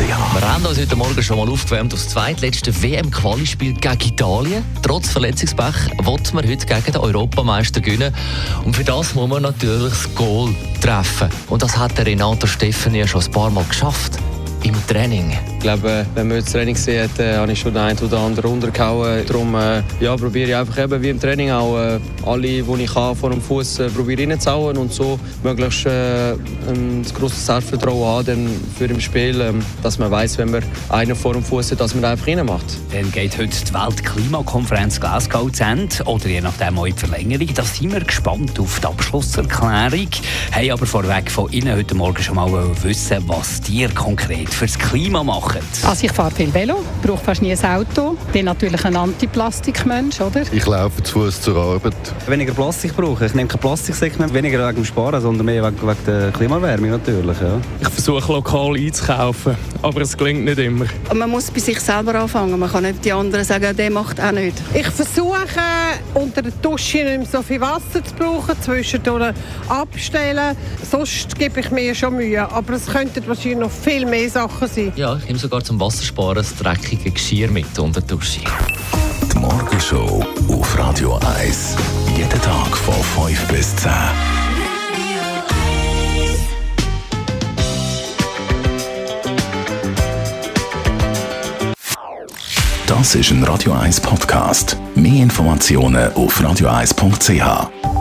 Wir haben uns heute Morgen schon mal aufgewärmt auf das zweitletzte WM-Qualispiel gegen Italien. Trotz Verletzungspech wollten wir heute gegen den Europameister gewinnen. Und für das muss man natürlich das Goal treffen. Und das hat der Renato Steffen ja schon ein paar Mal geschafft im Training. Ich glaube, wenn man das Training hat, äh, habe ich schon den einen oder anderen runtergehauen. Darum äh, ja, probiere ich einfach eben wie im Training auch äh, alle, die ich kann, vor dem Fuß probiere reinzuhauen und so möglichst ein grosses Selbstvertrauen haben für im Spiel, äh, dass man weiß, wenn man einen vor dem Fuß hat, dass man einfach reinmacht. Dann geht heute die Weltklimakonferenz Glasgow zu Ende, oder je nachdem auch in Verlängerung. Da sind wir gespannt auf die Abschlusserklärung. Haben aber vorweg von Ihnen heute Morgen schon mal wissen, was dir konkret fürs Klima machen. Also ich fahre viel Velo, brauche fast nie ein Auto. Bin natürlich ein Antiplastikmensch, oder? Ich laufe zu Fuß zur Arbeit. Weniger Plastik brauche ich. nehme kein Plastiksäcke mehr. Weniger wegen dem Sparen, sondern mehr wegen, wegen der Klimawärme natürlich. Ja. Ich versuche lokal einzukaufen, aber es gelingt nicht immer. Man muss bei sich selber anfangen. Man kann nicht die anderen sagen, der macht auch nicht. Ich versuche unter der Dusche nicht mehr so viel Wasser zu brauchen, zwischendurch abstellen. Sonst gebe ich mir schon Mühe. Aber es könnten wahrscheinlich noch viel mehr Sachen sein. Ja, ich nehme sogar zum Wassersparen das dreckige Geschirr mit unter die Dusche. Die Morgenshow auf Radio 1. Jeden Tag von 5 bis 10. Das ist ein Radio 1 Podcast. Mehr Informationen auf radio1.ch.